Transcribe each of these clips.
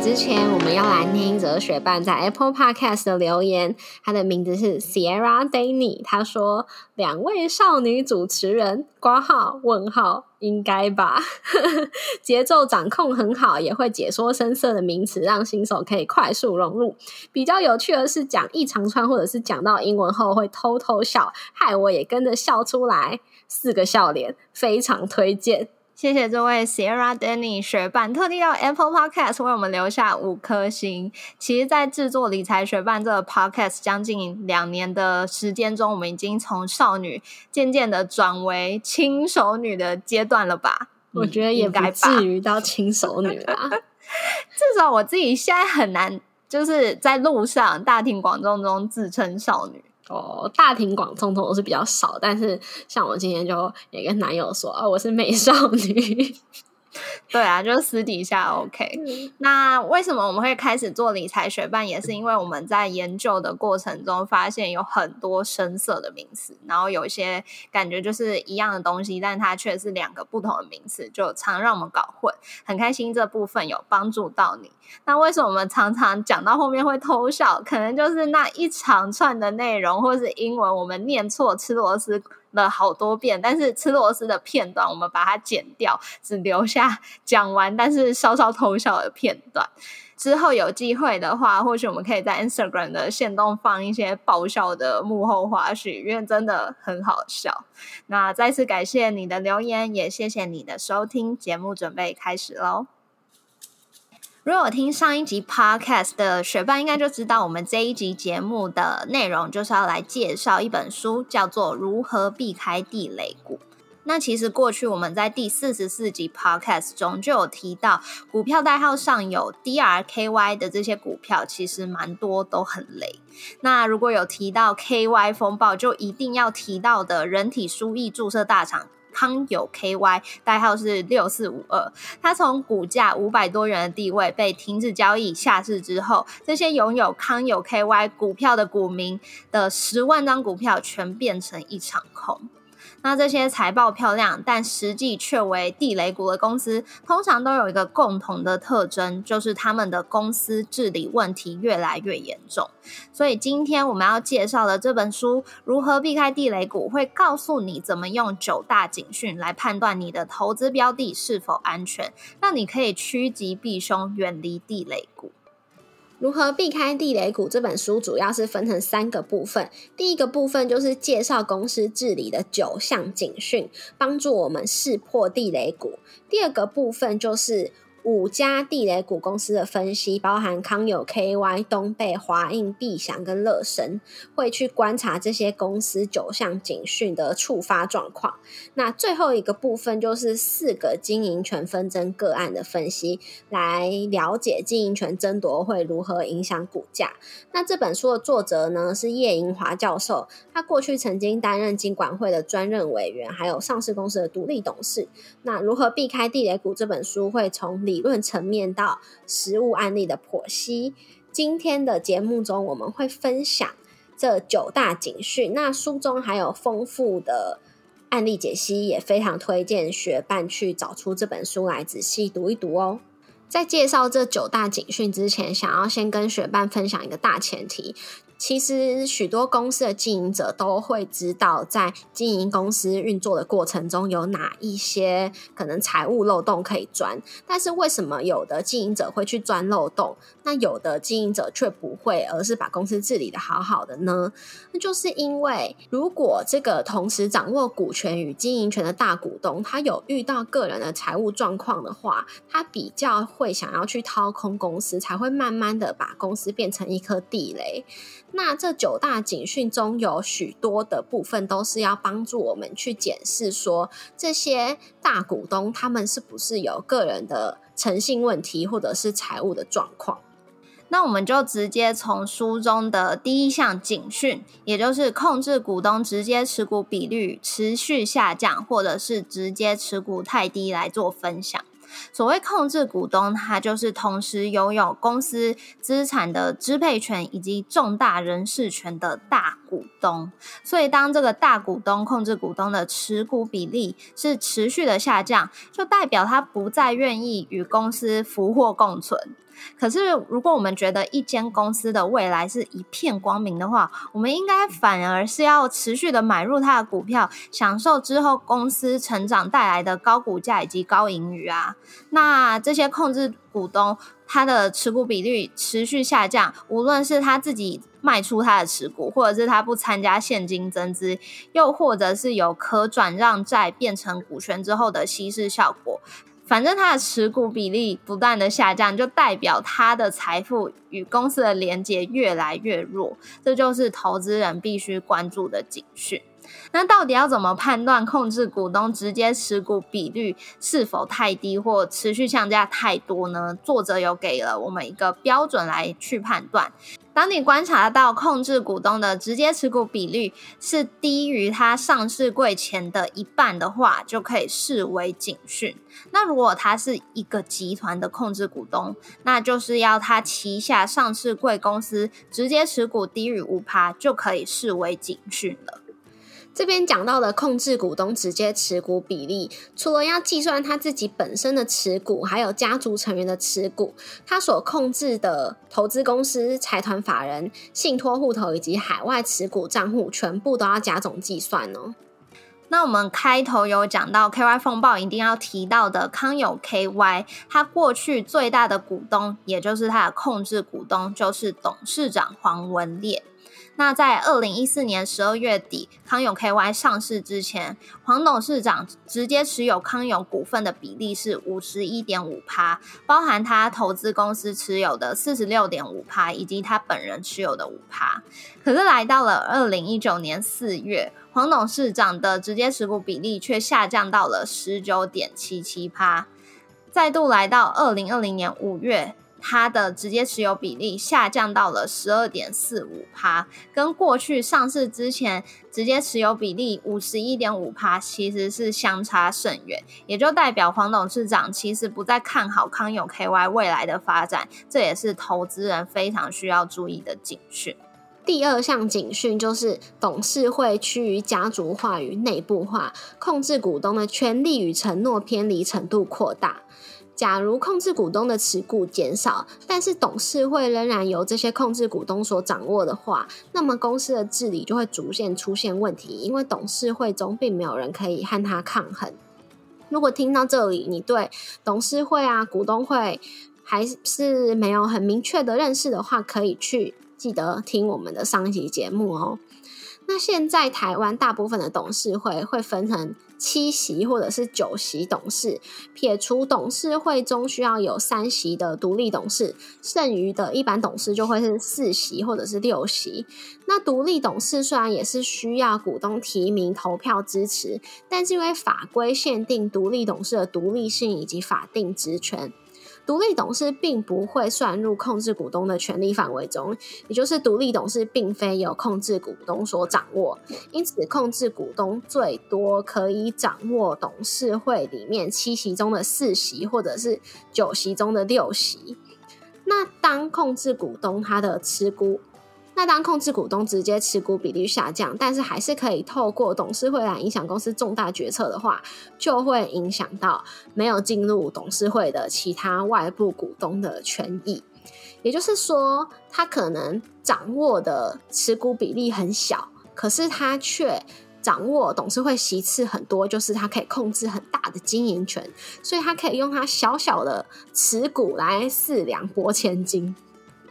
之前，我们要来听哲学伴在 Apple Podcast 的留言。他的名字是 Sierra Danny，他说：“两位少女主持人，挂号问号，应该吧？节奏掌控很好，也会解说深色的名词，让新手可以快速融入。比较有趣的是，讲一长串或者是讲到英文后会偷偷笑，害我也跟着笑出来，四个笑脸，非常推荐。”谢谢这位 Sierra Danny 学伴特地到 Apple Podcast 为我们留下五颗星。其实，在制作理财学伴这个 Podcast 将近两年的时间中，我们已经从少女渐渐的转为轻熟女的阶段了吧？我觉得也不至于到轻熟女啦。至少我自己现在很难，就是在路上大庭广众中自称少女。哦，大庭广众通是比较少，但是像我今天就也跟男友说，哦，我是美少女。对啊，就是私底下 OK。那为什么我们会开始做理财学办？也是因为我们在研究的过程中发现有很多深色的名词，然后有一些感觉就是一样的东西，但它却是两个不同的名词，就常让我们搞混。很开心这部分有帮助到你。那为什么我们常常讲到后面会偷笑？可能就是那一长串的内容，或是英文我们念错吃螺丝。了好多遍，但是吃螺丝的片段我们把它剪掉，只留下讲完但是稍稍偷笑的片段。之后有机会的话，或许我们可以在 Instagram 的线动放一些爆笑的幕后花絮，因为真的很好笑。那再次感谢你的留言，也谢谢你的收听，节目准备开始喽。如果听上一集 podcast 的学伴，应该就知道我们这一集节目的内容就是要来介绍一本书，叫做《如何避开地雷股》。那其实过去我们在第四十四集 podcast 中就有提到，股票代号上有 DRKY 的这些股票，其实蛮多都很雷。那如果有提到 KY 风暴，就一定要提到的人体输液注射大厂。康友 KY 代号是六四五二，它从股价五百多元的地位被停止交易下市之后，这些拥有康友 KY 股票的股民的十万张股票全变成一场空。那这些财报漂亮，但实际却为地雷股的公司，通常都有一个共同的特征，就是他们的公司治理问题越来越严重。所以今天我们要介绍的这本书《如何避开地雷股》，会告诉你怎么用九大警讯来判断你的投资标的是否安全，让你可以趋吉避凶，远离地雷股。如何避开地雷股？这本书主要是分成三个部分。第一个部分就是介绍公司治理的九项警讯，帮助我们识破地雷股。第二个部分就是。五家地雷股公司的分析，包含康友 KY、东贝、华映、必祥跟乐神，会去观察这些公司九项警讯的触发状况。那最后一个部分就是四个经营权纷争个案的分析，来了解经营权争夺会如何影响股价。那这本书的作者呢是叶银华教授，他过去曾经担任金管会的专任委员，还有上市公司的独立董事。那如何避开地雷股？这本书会从理理论层面到实物案例的剖析。今天的节目中，我们会分享这九大警讯。那书中还有丰富的案例解析，也非常推荐学伴去找出这本书来仔细读一读哦。在介绍这九大警讯之前，想要先跟学伴分享一个大前提。其实许多公司的经营者都会知道，在经营公司运作的过程中有哪一些可能财务漏洞可以钻。但是为什么有的经营者会去钻漏洞，那有的经营者却不会，而是把公司治理的好好的呢？那就是因为，如果这个同时掌握股权与经营权的大股东，他有遇到个人的财务状况的话，他比较会想要去掏空公司，才会慢慢的把公司变成一颗地雷。那这九大警讯中有许多的部分都是要帮助我们去检视，说这些大股东他们是不是有个人的诚信问题，或者是财务的状况。那我们就直接从书中的第一项警讯，也就是控制股东直接持股比率持续下降，或者是直接持股太低来做分享。所谓控制股东，他就是同时拥有公司资产的支配权以及重大人事权的大股东。所以，当这个大股东控制股东的持股比例是持续的下降，就代表他不再愿意与公司福祸共存。可是，如果我们觉得一间公司的未来是一片光明的话，我们应该反而是要持续的买入它的股票，享受之后公司成长带来的高股价以及高盈余啊。那这些控制股东，他的持股比率持续下降，无论是他自己卖出他的持股，或者是他不参加现金增资，又或者是有可转让债变成股权之后的稀释效果。反正它的持股比例不断的下降，就代表它的财富与公司的连接越来越弱，这就是投资人必须关注的警讯。那到底要怎么判断控制股东直接持股比率是否太低或持续降价太多呢？作者有给了我们一个标准来去判断。当你观察到控制股东的直接持股比率是低于他上市柜前的一半的话，就可以视为警讯。那如果他是一个集团的控制股东，那就是要他旗下上市柜公司直接持股低于五趴，就可以视为警讯了。这边讲到的控制股东直接持股比例，除了要计算他自己本身的持股，还有家族成员的持股，他所控制的投资公司、财团法人、信托户头以及海外持股账户，全部都要加总计算哦。那我们开头有讲到 KY 风暴一定要提到的康友 KY，他过去最大的股东，也就是他的控制股东，就是董事长黄文烈。那在二零一四年十二月底，康永 KY 上市之前，黄董事长直接持有康永股份的比例是五十一点五趴，包含他投资公司持有的四十六点五趴，以及他本人持有的五趴。可是来到了二零一九年四月，黄董事长的直接持股比例却下降到了十九点七七趴，再度来到二零二零年五月。它的直接持有比例下降到了十二点四五趴，跟过去上市之前直接持有比例五十一点五趴其实是相差甚远，也就代表黄董事长其实不再看好康永 KY 未来的发展，这也是投资人非常需要注意的警讯。第二项警讯就是董事会趋于家族化与内部化，控制股东的权利与承诺偏离程度扩大。假如控制股东的持股减少，但是董事会仍然由这些控制股东所掌握的话，那么公司的治理就会逐渐出现问题，因为董事会中并没有人可以和他抗衡。如果听到这里，你对董事会啊、股东会还是没有很明确的认识的话，可以去记得听我们的上一集节目哦。那现在台湾大部分的董事会会分成七席或者是九席董事，撇除董事会中需要有三席的独立董事，剩余的一般董事就会是四席或者是六席。那独立董事虽然也是需要股东提名投票支持，但是因为法规限定独立董事的独立性以及法定职权。独立董事并不会算入控制股东的权利范围中，也就是独立董事并非由控制股东所掌握，因此控制股东最多可以掌握董事会里面七席中的四席，或者是九席中的六席。那当控制股东他的持股。那当控制股东直接持股比例下降，但是还是可以透过董事会来影响公司重大决策的话，就会影响到没有进入董事会的其他外部股东的权益。也就是说，他可能掌握的持股比例很小，可是他却掌握董事会席次很多，就是他可以控制很大的经营权，所以他可以用他小小的持股来四两拨千斤。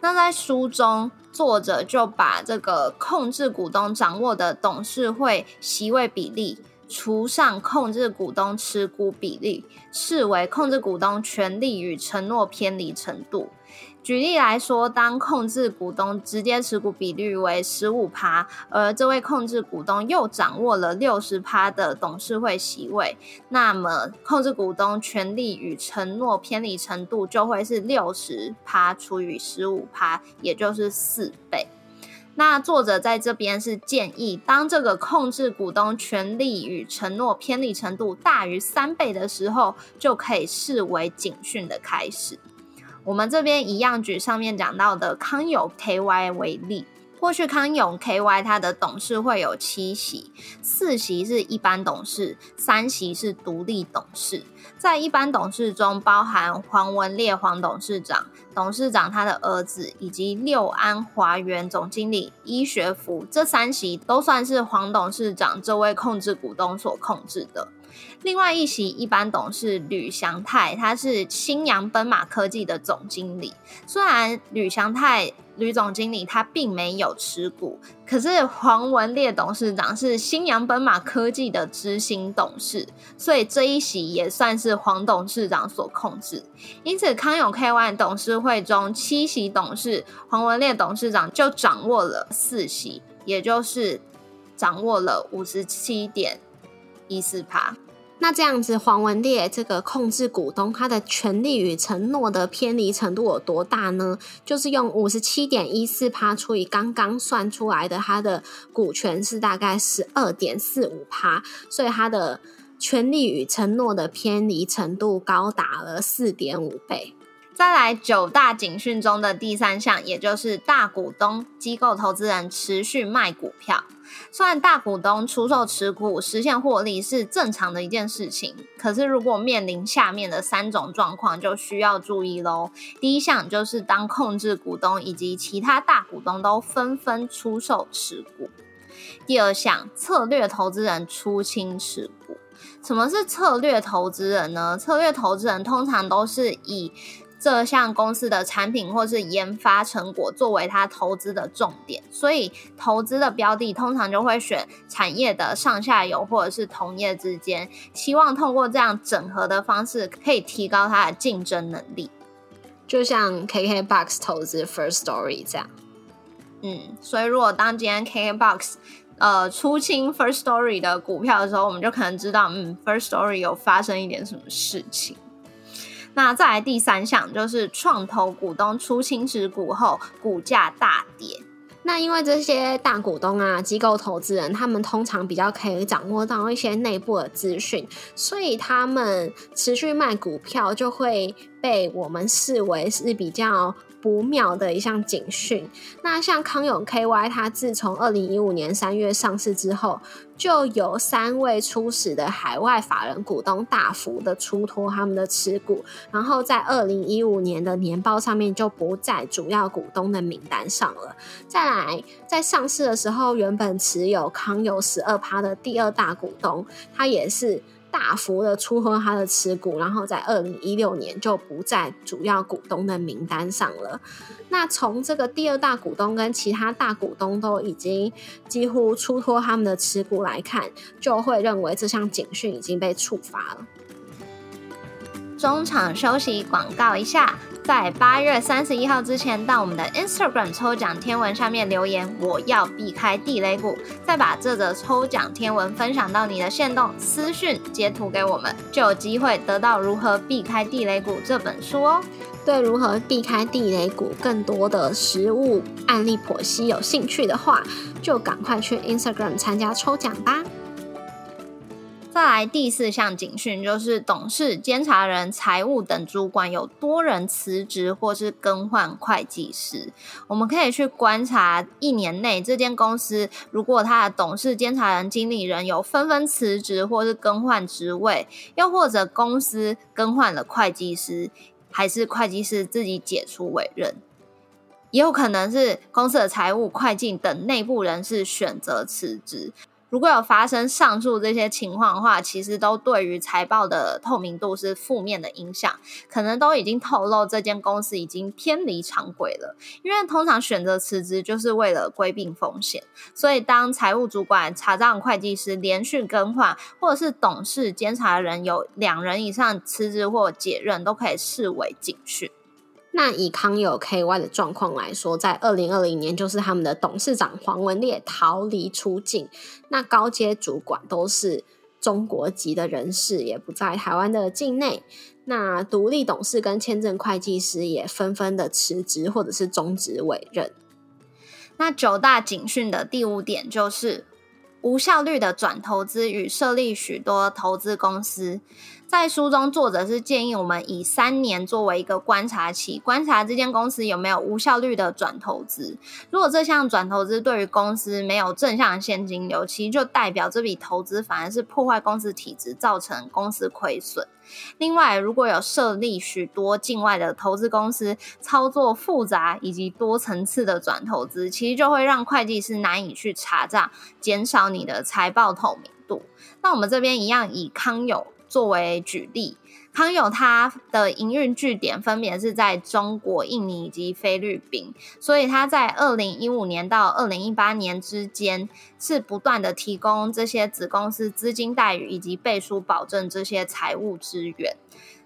那在书中，作者就把这个控制股东掌握的董事会席位比例除上控制股东持股比例，视为控制股东权利与承诺偏离程度。举例来说，当控制股东直接持股比率为十五趴，而这位控制股东又掌握了六十趴的董事会席位，那么控制股东权利与承诺偏离程度就会是六十趴除以十五趴，也就是四倍。那作者在这边是建议，当这个控制股东权利与承诺偏离程度大于三倍的时候，就可以视为警讯的开始。我们这边一样举上面讲到的康友 KY 为例。过去康永 KY 它的董事会有七席，四席是一般董事，三席是独立董事。在一般董事中，包含黄文烈黄董事长、董事长他的儿子，以及六安华园总经理医学福这三席都算是黄董事长这位控制股东所控制的。另外一席一般董事吕祥泰，他是新阳奔马科技的总经理。虽然吕祥泰。吕总经理他并没有持股，可是黄文烈董事长是新阳奔马科技的执行董事，所以这一席也算是黄董事长所控制。因此，康永 K ONE 董事会中七席董事，黄文烈董事长就掌握了四席，也就是掌握了五十七点一四趴。那这样子，黄文烈这个控制股东，他的权利与承诺的偏离程度有多大呢？就是用五十七点一四趴除以刚刚算出来的，他的股权是大概十二点四五趴，所以他的权利与承诺的偏离程度高达了四点五倍。再来九大警讯中的第三项，也就是大股东机构投资人持续卖股票。虽然大股东出售持股实现获利是正常的一件事情，可是如果面临下面的三种状况，就需要注意喽。第一项就是当控制股东以及其他大股东都纷纷出售持股。第二项，策略投资人出清持股。什么是策略投资人呢？策略投资人通常都是以这项公司的产品或是研发成果作为他投资的重点，所以投资的标的通常就会选产业的上下游或者是同业之间，希望通过这样整合的方式可以提高它的竞争能力。就像 KKBOX 投资 First Story 这样，嗯，所以如果当今天 KKBOX 呃出清 First Story 的股票的时候，我们就可能知道，嗯，First Story 有发生一点什么事情。那再来第三项，就是创投股东出清持股后，股价大跌。那因为这些大股东啊、机构投资人，他们通常比较可以掌握到一些内部的资讯，所以他们持续卖股票，就会被我们视为是比较。不妙的一项警讯。那像康永 KY，它自从二零一五年三月上市之后，就有三位初始的海外法人股东大幅的出脱他们的持股，然后在二零一五年的年报上面就不在主要股东的名单上了。再来，在上市的时候，原本持有康友十二趴的第二大股东，他也是。大幅的出脱他的持股，然后在二零一六年就不在主要股东的名单上了。那从这个第二大股东跟其他大股东都已经几乎出脱他们的持股来看，就会认为这项警讯已经被触发了。中场休息，广告一下。在八月三十一号之前，到我们的 Instagram 抽奖天文下面留言，我要避开地雷股，再把这则抽奖天文分享到你的线动私讯截图给我们，就有机会得到如何避开地雷股这本书哦。对如何避开地雷股更多的实物案例剖析有兴趣的话，就赶快去 Instagram 参加抽奖吧。再来第四项警讯，就是董事、监察人、财务等主管有多人辞职或是更换会计师。我们可以去观察一年内这间公司，如果他的董事、监察人、经理人有纷纷辞职或是更换职位，又或者公司更换了会计师，还是会计师自己解除委任，也有可能是公司的财务、会计等内部人士选择辞职。如果有发生上述这些情况的话，其实都对于财报的透明度是负面的影响，可能都已经透露这间公司已经偏离常轨了。因为通常选择辞职就是为了规避风险，所以当财务主管、查账会计师连续更换，或者是董事、监察人有两人以上辞职或解任，都可以视为警讯。那以康友 KY 的状况来说，在二零二零年，就是他们的董事长黄文烈逃离出境，那高阶主管都是中国籍的人士，也不在台湾的境内。那独立董事跟签证会计师也纷纷的辞职或者是终止委任。那九大警讯的第五点就是无效率的转投资与设立许多投资公司。在书中，作者是建议我们以三年作为一个观察期，观察这间公司有没有无效率的转投资。如果这项转投资对于公司没有正向现金流，其实就代表这笔投资反而是破坏公司体质，造成公司亏损。另外，如果有设立许多境外的投资公司，操作复杂以及多层次的转投资，其实就会让会计师难以去查账，减少你的财报透明度。那我们这边一样以康友。作为举例，康友它的营运据点分别是在中国、印尼以及菲律宾，所以它在二零一五年到二零一八年之间是不断的提供这些子公司资金待遇以及背书保证这些财务资源。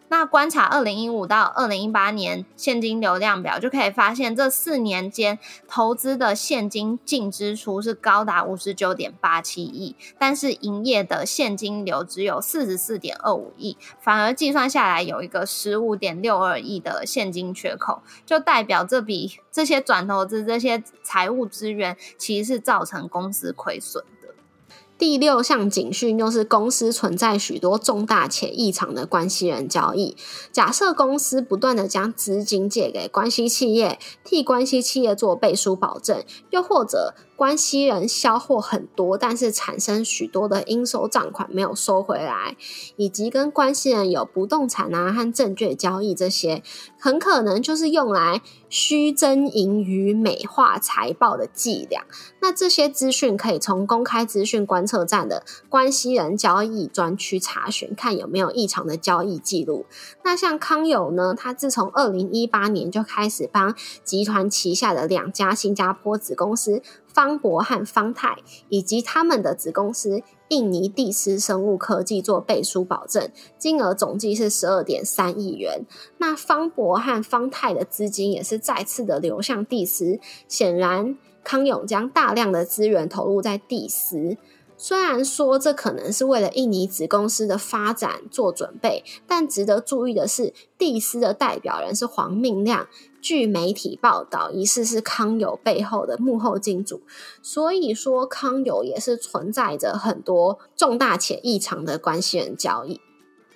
那观察二零一五到二零一八年现金流量表，就可以发现这四年间投资的现金净支出是高达五十九点八七亿，但是营业的现金流只有四十四点二五亿，反而计算下来有一个十五点六二亿的现金缺口，就代表这笔这些转投资这些财务资源其实是造成公司亏损。第六项警讯就是公司存在许多重大且异常的关系人交易。假设公司不断的将资金借给关系企业，替关系企业做背书保证，又或者。关系人销货很多，但是产生许多的应收账款没有收回来，以及跟关系人有不动产啊和证券交易这些，很可能就是用来虚增盈余、美化财报的伎俩。那这些资讯可以从公开资讯观测站的关系人交易专区查询，看有没有异常的交易记录。那像康友呢，他自从二零一八年就开始帮集团旗下的两家新加坡子公司。方博和方泰以及他们的子公司印尼蒂斯生物科技做背书保证，金额总计是十二点三亿元。那方博和方泰的资金也是再次的流向蒂斯，显然康永将大量的资源投入在蒂斯。虽然说这可能是为了印尼子公司的发展做准备，但值得注意的是，蒂斯的代表人是黄明亮。据媒体报道，疑似是康友背后的幕后金主，所以说康友也是存在着很多重大且异常的关系人交易。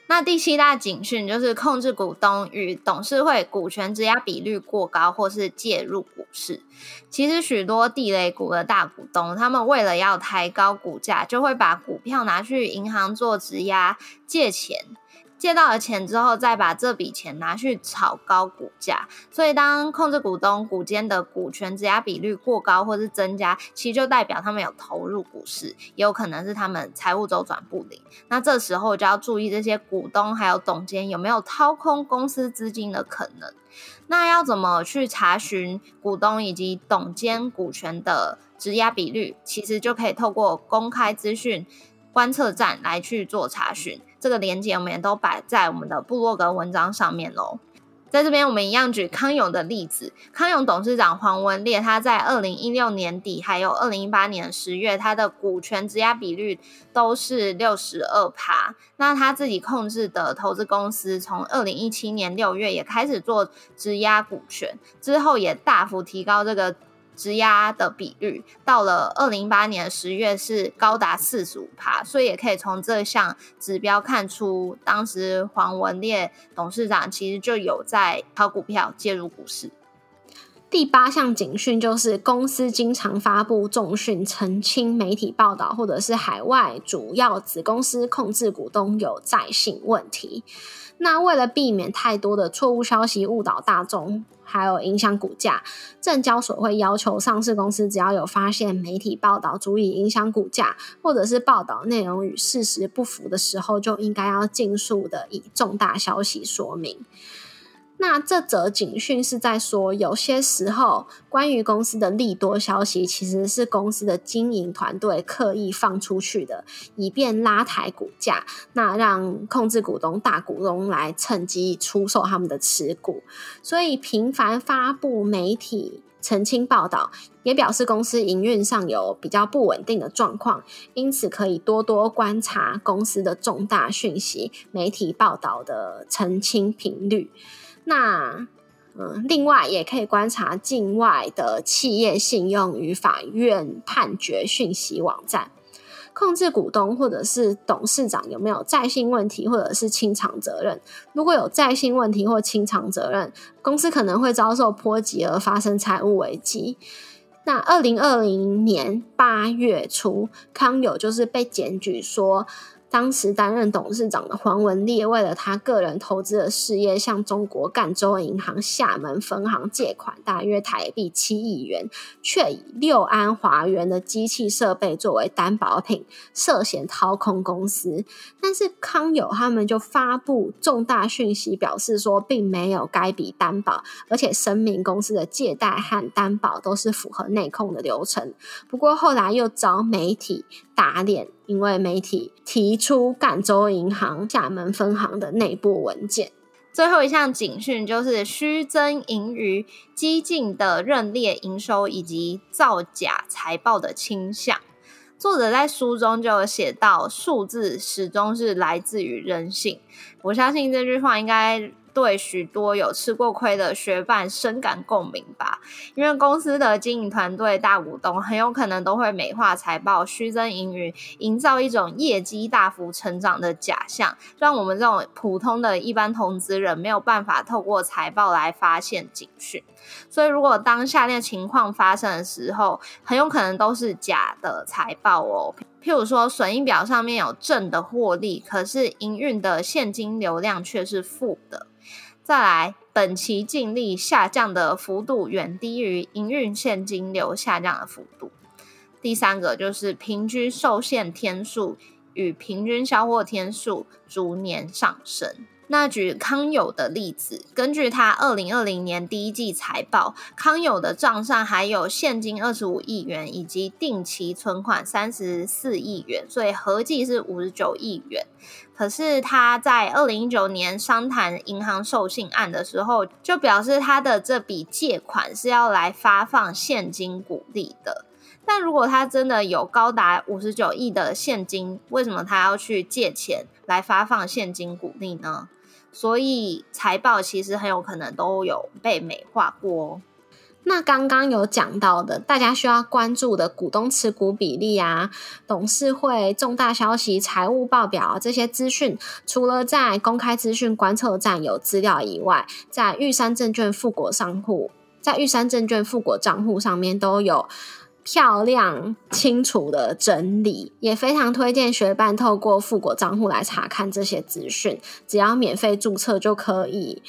那第七大警讯就是控制股东与董事会股权质押比率过高，或是介入股市。其实许多地雷股的大股东，他们为了要抬高股价，就会把股票拿去银行做质押借钱。借到了钱之后，再把这笔钱拿去炒高股价，所以当控制股东股间的股权质押比率过高或是增加，其实就代表他们有投入股市，也有可能是他们财务周转不灵。那这时候就要注意这些股东还有董监有没有掏空公司资金的可能。那要怎么去查询股东以及董监股权的质押比率？其实就可以透过公开资讯观测站来去做查询。这个连接我们也都摆在我们的部落格文章上面喽。在这边，我们一样举康永的例子。康永董事长黄文烈，他在二零一六年底还有二零一八年十月，他的股权质押比率都是六十二趴。那他自己控制的投资公司，从二零一七年六月也开始做质押股权，之后也大幅提高这个。质押的比率到了二零一八年十月是高达四十五趴，所以也可以从这项指标看出，当时黄文烈董事长其实就有在炒股票介入股市。第八项警讯就是公司经常发布重讯澄清媒体报道，或者是海外主要子公司控制股东有在性问题。那为了避免太多的错误消息误导大众，还有影响股价，证交所会要求上市公司只要有发现媒体报道足以影响股价，或者是报道内容与事实不符的时候，就应该要尽速的以重大消息说明。那这则警讯是在说，有些时候关于公司的利多消息，其实是公司的经营团队刻意放出去的，以便拉抬股价，那让控制股东、大股东来趁机出售他们的持股。所以频繁发布媒体澄清报道，也表示公司营运上有比较不稳定的状况，因此可以多多观察公司的重大讯息媒体报道的澄清频率。那嗯，另外也可以观察境外的企业信用与法院判决讯息网站。控制股东或者是董事长有没有在信问题，或者是清偿责任？如果有在信问题或清偿责任，公司可能会遭受波及而发生财务危机。那二零二零年八月初，康友就是被检举说。当时担任董事长的黄文烈，为了他个人投资的事业，向中国赣州银行厦门分行借款大约台币七亿元，却以六安华元的机器设备作为担保品，涉嫌掏空公司。但是康友他们就发布重大讯息，表示说并没有该笔担保，而且声明公司的借贷和担保都是符合内控的流程。不过后来又遭媒体打脸。因为媒体提出赣州银行厦门分行的内部文件，最后一项警讯就是虚增盈余、激进的认列营收以及造假财报的倾向。作者在书中就有写到，数字始终是来自于人性。我相信这句话应该。对许多有吃过亏的学伴深感共鸣吧，因为公司的经营团队、大股东很有可能都会美化财报、虚增盈余，营造一种业绩大幅成长的假象，让我们这种普通的一般投资人没有办法透过财报来发现警讯。所以，如果当下列情况发生的时候，很有可能都是假的财报哦。譬如说，损益表上面有正的获利，可是营运的现金流量却是负的。再来，本期净利下降的幅度远低于营运现金流下降的幅度。第三个就是平均受限天数与平均销货天数逐年上升。那举康友的例子，根据他二零二零年第一季财报，康友的账上还有现金二十五亿元，以及定期存款三十四亿元，所以合计是五十九亿元。可是他在二零一九年商谈银行授信案的时候，就表示他的这笔借款是要来发放现金股利的。但如果他真的有高达五十九亿的现金，为什么他要去借钱来发放现金股利呢？所以财报其实很有可能都有被美化过。那刚刚有讲到的，大家需要关注的股东持股比例啊、董事会重大消息、财务报表这些资讯，除了在公开资讯观测站有资料以外，在玉山证券富国账户，在玉山证券富国账户上面都有。漂亮、清楚的整理，也非常推荐学伴透过富国账户来查看这些资讯。只要免费注册就可以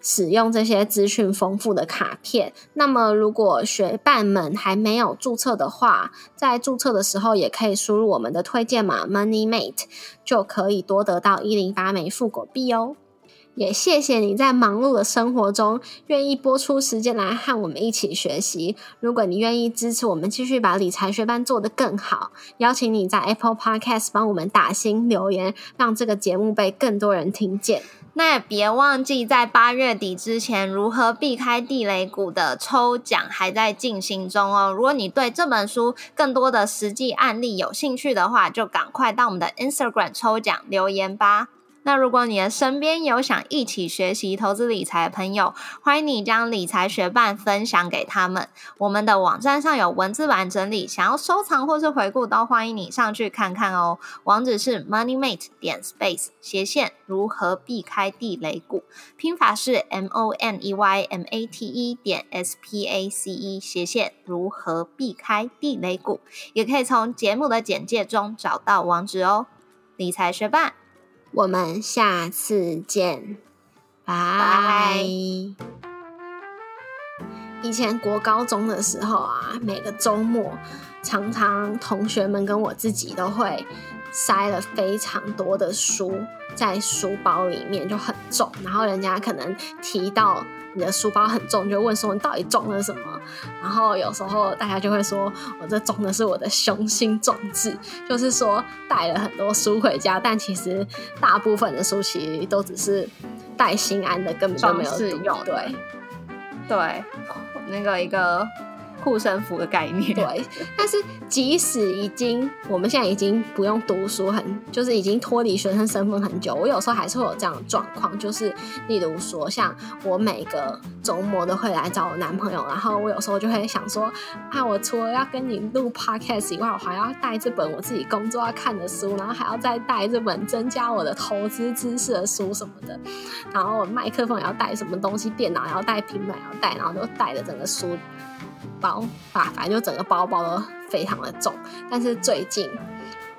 使用这些资讯丰富的卡片。那么，如果学伴们还没有注册的话，在注册的时候也可以输入我们的推荐码 MoneyMate，就可以多得到一零八枚富国币哦。也谢谢你在忙碌的生活中愿意播出时间来和我们一起学习。如果你愿意支持我们继续把理财学班做得更好，邀请你在 Apple Podcast 帮我们打新留言，让这个节目被更多人听见。那也别忘记在八月底之前，如何避开地雷股的抽奖还在进行中哦。如果你对这本书更多的实际案例有兴趣的话，就赶快到我们的 Instagram 抽奖留言吧。那如果你的身边有想一起学习投资理财的朋友，欢迎你将理财学伴分享给他们。我们的网站上有文字版整理，想要收藏或是回顾，都欢迎你上去看看哦。网址是 moneymate 点 space 斜线如何避开地雷股，拼法是 m o n e y m a t e 点 s p a c e 斜线如何避开地雷股，也可以从节目的简介中找到网址哦。理财学伴。我们下次见，拜拜。以前国高中的时候啊，每个周末，常常同学们跟我自己都会塞了非常多的书在书包里面，就很重。然后人家可能提到。你的书包很重，就问说你到底装了什么？然后有时候大家就会说，我这装的是我的雄心壮志，就是说带了很多书回家，但其实大部分的书其实都只是带心安的，根本就没有用。对，对，那个一个护身符的概念。对，但是即使已经我们现在已经不用读书，很就是已经脱离学生身份很久，我有时候还是会有这样的状况，就是例如说，像我每个周末都会来找我男朋友，然后我有时候就会想说，啊，我除了要跟你录 podcast 以外，我还要带这本我自己工作要看的书，然后还要再带这本增加我的投资知识的书什么的，然后麦克风也要带什么东西，电脑也要带，平板也要带，然后都带着整个书。包啊，反正就整个包包都非常的重。但是最近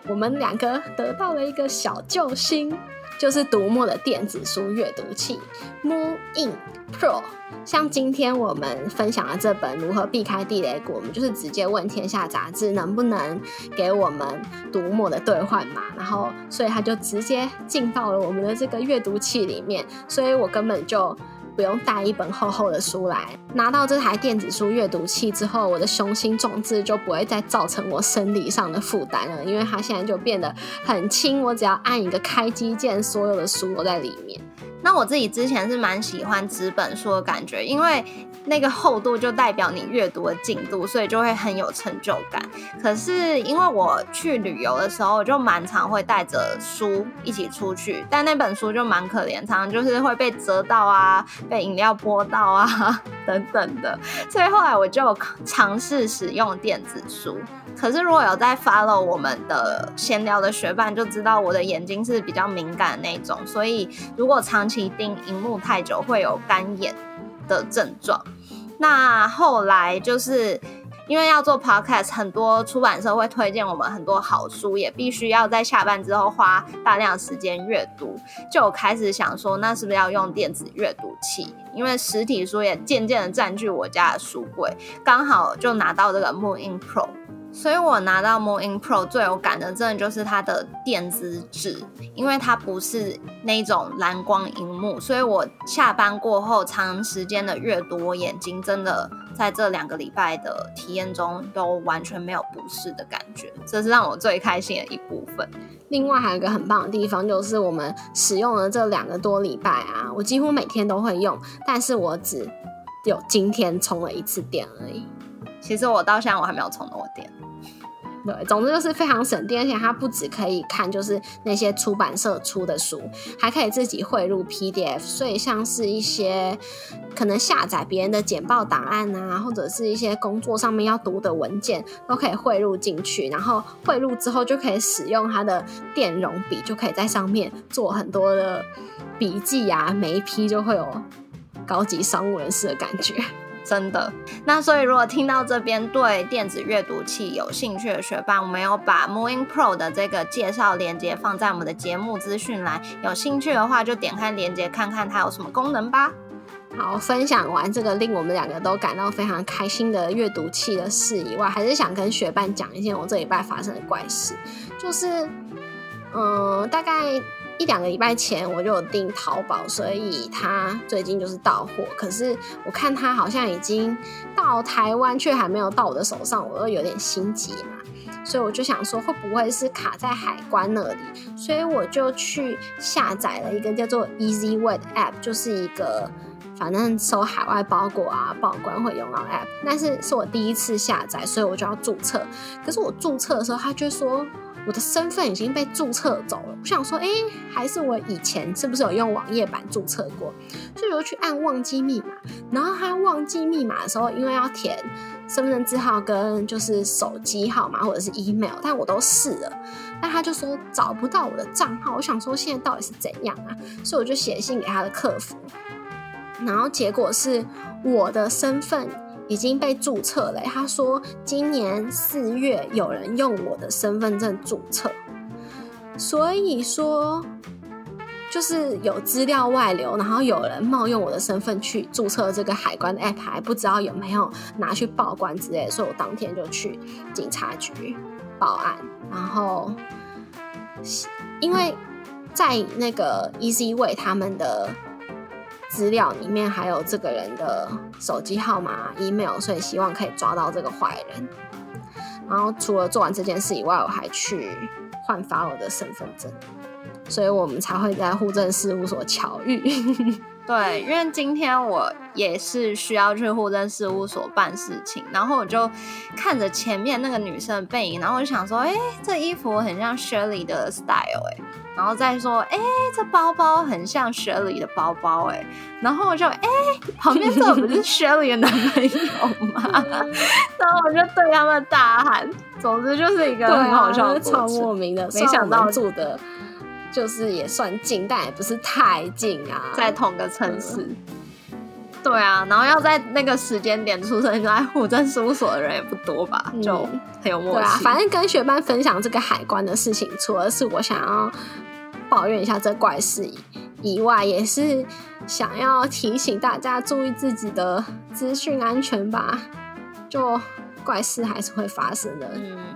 我们两个得到了一个小救星，就是读墨的电子书阅读器 Moon In Pro。像今天我们分享的这本《如何避开地雷股》，我们就是直接问天下杂志能不能给我们读墨的兑换码，然后所以它就直接进到了我们的这个阅读器里面，所以我根本就。不用带一本厚厚的书来，拿到这台电子书阅读器之后，我的雄心壮志就不会再造成我生理上的负担了，因为它现在就变得很轻，我只要按一个开机键，所有的书都在里面。那我自己之前是蛮喜欢纸本书的感觉，因为。那个厚度就代表你阅读的进度，所以就会很有成就感。可是因为我去旅游的时候，我就蛮常会带着书一起出去，但那本书就蛮可怜，常常就是会被折到啊，被饮料泼到啊 等等的。所以后来我就尝试使用电子书。可是如果有在 follow 我们的闲聊的学伴，就知道我的眼睛是比较敏感的那种，所以如果长期盯荧幕太久，会有干眼。的症状，那后来就是因为要做 podcast，很多出版社会推荐我们很多好书，也必须要在下班之后花大量时间阅读，就开始想说，那是不是要用电子阅读器？因为实体书也渐渐的占据我家的书柜，刚好就拿到这个 Moon In Pro。所以我拿到 Moon In Pro 最有感的，真的就是它的电子纸，因为它不是那种蓝光荧幕，所以我下班过后长时间的阅读，我眼睛真的在这两个礼拜的体验中都完全没有不适的感觉，这是让我最开心的一部分。另外还有一个很棒的地方，就是我们使用了这两个多礼拜啊，我几乎每天都会用，但是我只有今天充了一次电而已。其实我到现在我还没有充过电。对，总之就是非常省电，而且它不只可以看，就是那些出版社出的书，还可以自己汇入 PDF，所以像是一些可能下载别人的简报档案啊，或者是一些工作上面要读的文件，都可以汇入进去，然后汇入之后就可以使用它的电容笔，就可以在上面做很多的笔记啊，每一批就会有高级商务人士的感觉。真的，那所以如果听到这边对电子阅读器有兴趣的学伴，我们有把 Moon Pro 的这个介绍链接放在我们的节目资讯栏，有兴趣的话就点开链接看看它有什么功能吧。好，分享完这个令我们两个都感到非常开心的阅读器的事以外，还是想跟学伴讲一件我这礼拜发生的怪事，就是，嗯，大概。一两个礼拜前我就有订淘宝，所以它最近就是到货。可是我看它好像已经到台湾，却还没有到我的手上，我又有点心急嘛。所以我就想说，会不会是卡在海关那里？所以我就去下载了一个叫做 Easy Way 的 App，就是一个反正收海外包裹啊、报关会用到 App。但是是我第一次下载，所以我就要注册。可是我注册的时候，他就说。我的身份已经被注册走了，我想说，哎，还是我以前是不是有用网页版注册过？所以我去按忘记密码，然后他忘记密码的时候，因为要填身份证字号跟就是手机号码或者是 email，但我都试了，但他就说找不到我的账号。我想说现在到底是怎样啊？所以我就写信给他的客服，然后结果是我的身份。已经被注册了。他说，今年四月有人用我的身份证注册，所以说就是有资料外流，然后有人冒用我的身份去注册这个海关的 app，还不知道有没有拿去报关之类，所以我当天就去警察局报案。然后因为在那个 Easy Way 他们的。资料里面还有这个人的手机号码、email，所以希望可以抓到这个坏人。然后除了做完这件事以外，我还去换发我的身份证，所以我们才会在户政事务所巧遇。对，因为今天我也是需要去户政事务所办事情，然后我就看着前面那个女生的背影，然后我就想说，哎，这衣服很像 Shirley 的 style，哎，然后再说，哎，这包包很像 Shirley 的包包，哎，然后我就，哎，旁边这不是 Shirley 的男朋友吗？然后我就对他们大喊，总之就是一个很好笑的超莫名的，没想到住的。就是也算近，但也不是太近啊，在同个城市。对啊，然后要在那个时间点出生在户政事务所的人也不多吧，就很有默契。啊，反正跟学班分享这个海关的事情，除了是我想要抱怨一下这怪事以外，也是想要提醒大家注意自己的资讯安全吧。就怪事还是会发生的。嗯。